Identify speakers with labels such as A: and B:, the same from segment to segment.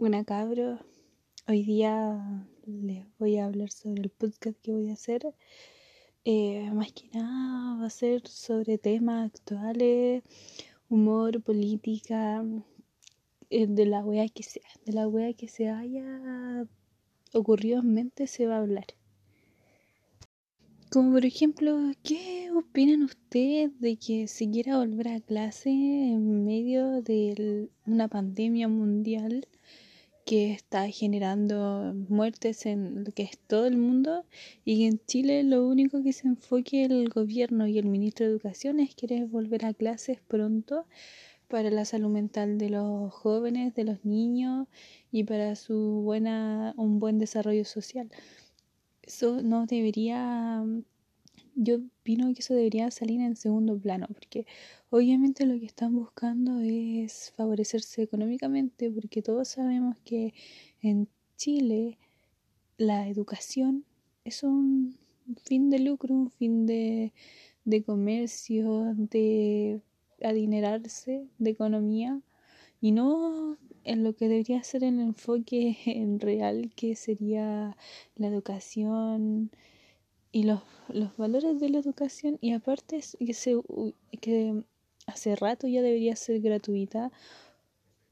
A: Buena cabro, hoy día les voy a hablar sobre el podcast que voy a hacer. Eh, más que nada va a ser sobre temas actuales, humor, política, eh, de la wea que sea, de la wea que se haya ocurrido en mente se va a hablar. Como por ejemplo, ¿qué opinan ustedes de que se quiera volver a clase en medio de una pandemia mundial? Que está generando muertes en que es todo el mundo y en Chile lo único que se enfoque el gobierno y el ministro de Educación es querer volver a clases pronto para la salud mental de los jóvenes, de los niños y para su buena un buen desarrollo social. Eso no debería yo opino que eso debería salir en segundo plano, porque obviamente lo que están buscando es favorecerse económicamente, porque todos sabemos que en Chile la educación es un fin de lucro, un fin de, de comercio, de adinerarse, de economía, y no en lo que debería ser el enfoque en real, que sería la educación y los, los valores de la educación y aparte que, se, que hace rato ya debería ser gratuita,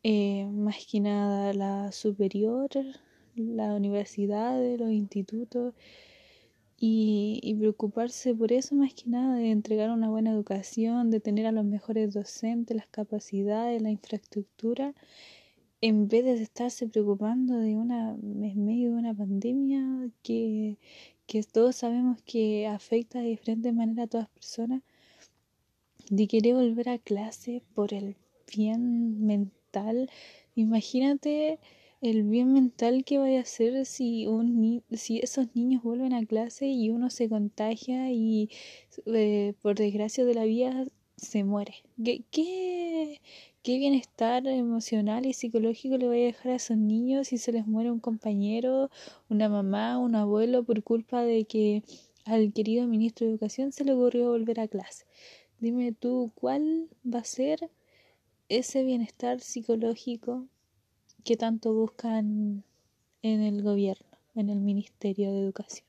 A: eh, más que nada la superior, la universidad, los institutos y, y preocuparse por eso más que nada de entregar una buena educación, de tener a los mejores docentes, las capacidades, la infraestructura en vez de estarse preocupando de una en medio de una pandemia que, que todos sabemos que afecta de diferente manera a todas las personas, de querer volver a clase por el bien mental. Imagínate el bien mental que vaya a hacer si, un si esos niños vuelven a clase y uno se contagia y eh, por desgracia de la vida se muere. ¿Qué, qué, qué bienestar emocional y psicológico le voy a dejar a esos niños si se les muere un compañero, una mamá, un abuelo por culpa de que al querido ministro de Educación se le ocurrió volver a clase? Dime tú, ¿cuál va a ser ese bienestar psicológico que tanto buscan en el gobierno, en el Ministerio de Educación?